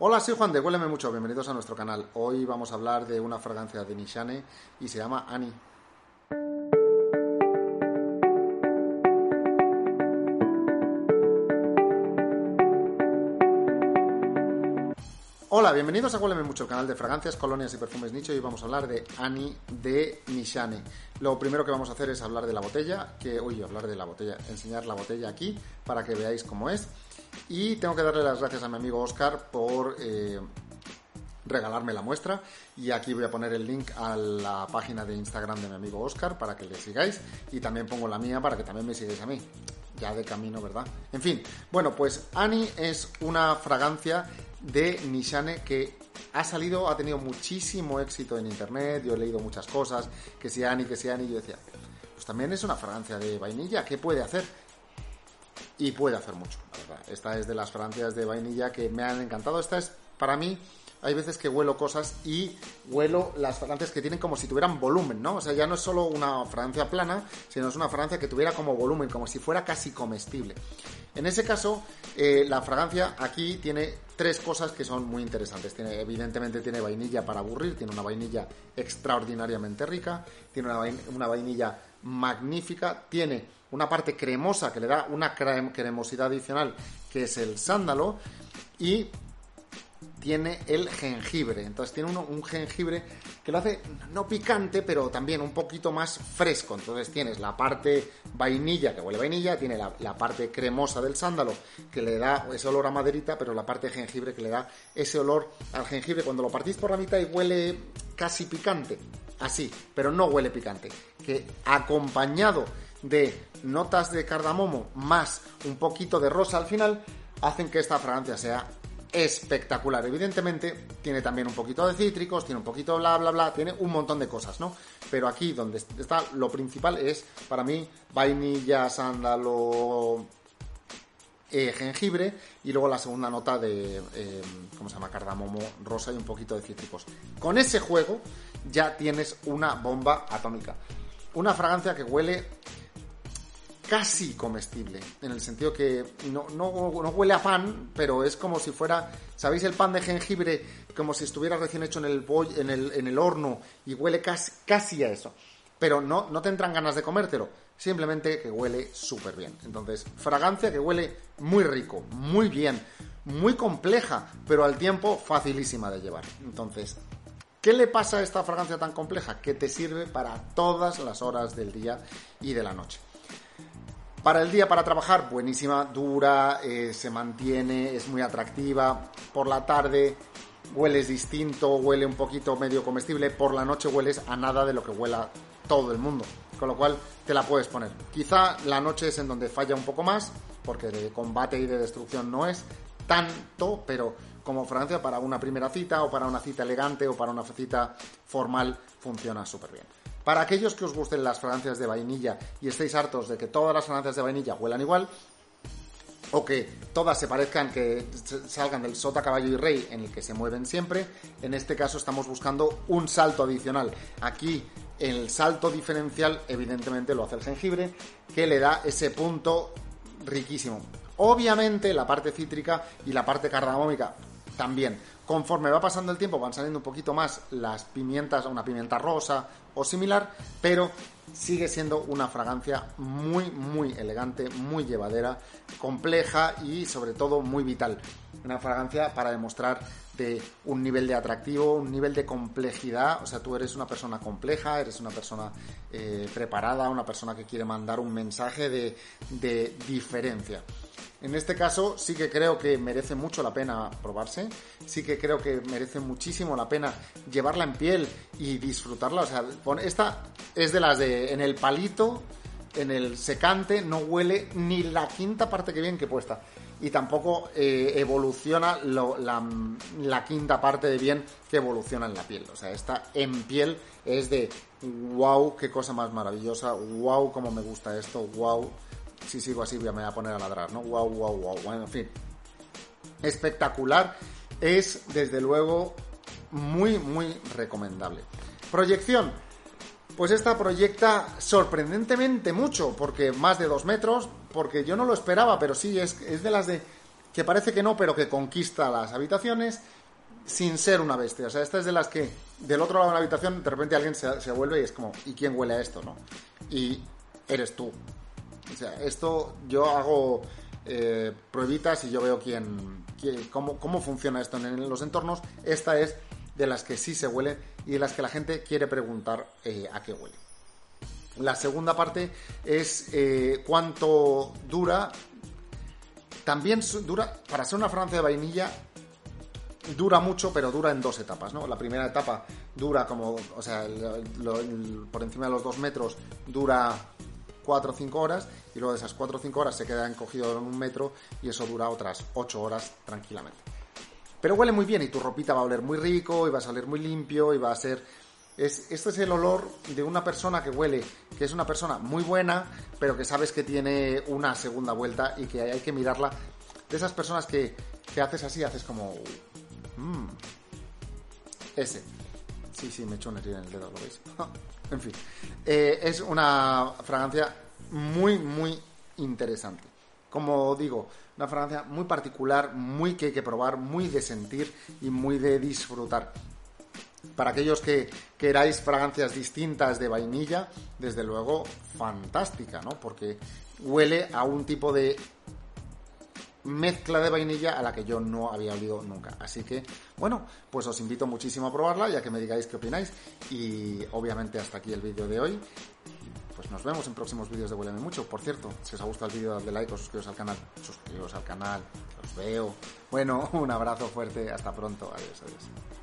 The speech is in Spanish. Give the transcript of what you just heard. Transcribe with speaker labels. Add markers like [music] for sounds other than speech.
Speaker 1: Hola, soy Juan de Huéleme Mucho, bienvenidos a nuestro canal. Hoy vamos a hablar de una fragancia de Nishane y se llama Annie. Hola, bienvenidos a Huéleme Mucho, el canal de fragancias, colonias y perfumes nicho. Y vamos a hablar de Annie de Nishane. Lo primero que vamos a hacer es hablar de la botella, que, uy, hablar de la botella, enseñar la botella aquí para que veáis cómo es. Y tengo que darle las gracias a mi amigo Oscar por eh, regalarme la muestra. Y aquí voy a poner el link a la página de Instagram de mi amigo Oscar para que le sigáis. Y también pongo la mía para que también me sigáis a mí. Ya de camino, ¿verdad? En fin, bueno, pues Annie es una fragancia de Nishane que ha salido, ha tenido muchísimo éxito en internet, yo he leído muchas cosas, que si Annie, que si Annie, yo decía, pues también es una fragancia de vainilla, ¿qué puede hacer? Y puede hacer mucho. Esta es de las fragancias de vainilla que me han encantado. Esta es, para mí, hay veces que huelo cosas y huelo las fragancias que tienen como si tuvieran volumen, ¿no? O sea, ya no es solo una fragancia plana, sino es una fragancia que tuviera como volumen, como si fuera casi comestible. En ese caso, eh, la fragancia aquí tiene tres cosas que son muy interesantes. Evidentemente tiene vainilla para aburrir, tiene una vainilla extraordinariamente rica, tiene una vainilla magnífica, tiene una parte cremosa que le da una cremosidad adicional que es el sándalo y tiene el jengibre. Entonces tiene un jengibre que lo hace no picante, pero también un poquito más fresco. Entonces tienes la parte vainilla, que huele vainilla, tiene la, parte cremosa del sándalo, que le da ese olor a maderita, pero la parte de jengibre que le da ese olor al jengibre cuando lo partís por la mitad y huele casi picante. Así, pero no huele picante. Que acompañado de notas de cardamomo más un poquito de rosa al final, hacen que esta fragancia sea espectacular. Evidentemente, tiene también un poquito de cítricos, tiene un poquito bla, bla, bla, tiene un montón de cosas, ¿no? Pero aquí donde está lo principal es, para mí, vainilla, sándalo, eh, jengibre y luego la segunda nota de, eh, ¿cómo se llama? Cardamomo rosa y un poquito de cítricos. Con ese juego ya tienes una bomba atómica. Una fragancia que huele casi comestible, en el sentido que no, no, huele a pan, pero es como si fuera, ¿sabéis el pan de jengibre? Como si estuviera recién hecho en el, en el, en el horno y huele casi, casi a eso. Pero no, no te entran ganas de comértelo, simplemente que huele súper bien. Entonces, fragancia que huele muy rico, muy bien, muy compleja, pero al tiempo facilísima de llevar. Entonces, ¿Qué le pasa a esta fragancia tan compleja? Que te sirve para todas las horas del día y de la noche. Para el día, para trabajar, buenísima, dura, eh, se mantiene, es muy atractiva. Por la tarde hueles distinto, huele un poquito medio comestible. Por la noche hueles a nada de lo que huela todo el mundo. Con lo cual te la puedes poner. Quizá la noche es en donde falla un poco más, porque de combate y de destrucción no es tanto, pero como Francia para una primera cita o para una cita elegante o para una cita formal funciona súper bien. Para aquellos que os gusten las fragancias de vainilla y estéis hartos de que todas las fragancias de vainilla huelan igual, o que todas se parezcan que salgan del sota, caballo y rey en el que se mueven siempre, en este caso estamos buscando un salto adicional. Aquí el salto diferencial evidentemente lo hace el jengibre, que le da ese punto riquísimo. Obviamente la parte cítrica y la parte cardamómica también. Conforme va pasando el tiempo van saliendo un poquito más las pimientas, una pimienta rosa o similar, pero sigue siendo una fragancia muy, muy elegante, muy llevadera, compleja y sobre todo muy vital. Una fragancia para demostrar un nivel de atractivo, un nivel de complejidad, o sea, tú eres una persona compleja, eres una persona eh, preparada, una persona que quiere mandar un mensaje de, de diferencia. En este caso sí que creo que merece mucho la pena probarse, sí que creo que merece muchísimo la pena llevarla en piel y disfrutarla. O sea, esta es de las de en el palito, en el secante, no huele ni la quinta parte que bien que puesta. Y tampoco eh, evoluciona la, quinta parte de bien que evoluciona en la piel. O sea, esta en piel es de wow, qué cosa más maravillosa, wow, cómo me gusta esto, wow. Si sigo así me voy a poner a ladrar, ¿no? Wow, wow, wow. Bueno, en fin. Espectacular. Es, desde luego, muy, muy recomendable. Proyección. Pues esta proyecta sorprendentemente mucho, porque más de dos metros, porque yo no lo esperaba, pero sí, es, es de las de que parece que no, pero que conquista las habitaciones sin ser una bestia. O sea, esta es de las que del otro lado de la habitación de repente alguien se, vuelve y es como, ¿y quién huele a esto? no Y eres tú. O sea, esto yo hago eh, pruebitas y yo veo quién, cómo, cómo funciona esto en los entornos. Esta es de las que sí se huele y de las que la gente quiere preguntar eh, a qué huele. La segunda parte es eh, cuánto dura. También dura, para ser una fragancia de vainilla, dura mucho, pero dura en dos etapas, ¿no? La primera etapa dura como, o sea, por encima de los dos metros dura cuatro o cinco horas y luego de esas cuatro o cinco horas se queda encogido en un metro y eso dura otras ocho horas tranquilamente. Pero huele muy bien y tu ropita va a oler muy rico y va a salir muy limpio y va a ser... Es, este es el olor de una persona que huele, que es una persona muy buena, pero que sabes que tiene una segunda vuelta y que hay que mirarla. De esas personas que, que haces así, haces como... Mmm, ese. Sí, sí, me he hecho una herida en el dedo, ¿lo veis? [laughs] en fin. Eh, es una fragancia muy, muy interesante. Como digo, una fragancia muy particular, muy que hay que probar, muy de sentir y muy de disfrutar. Para aquellos que queráis fragancias distintas de vainilla, desde luego fantástica, ¿no? Porque huele a un tipo de mezcla de vainilla a la que yo no había olido nunca. Así que, bueno, pues os invito muchísimo a probarla, ya que me digáis qué opináis. Y obviamente hasta aquí el vídeo de hoy pues nos vemos en próximos vídeos de Huéleme Mucho. Por cierto, si os ha gustado el vídeo, dadle like, os suscribiros al canal, suscribiros al canal, os veo. Bueno, [laughs] un abrazo fuerte, hasta pronto, adiós, adiós.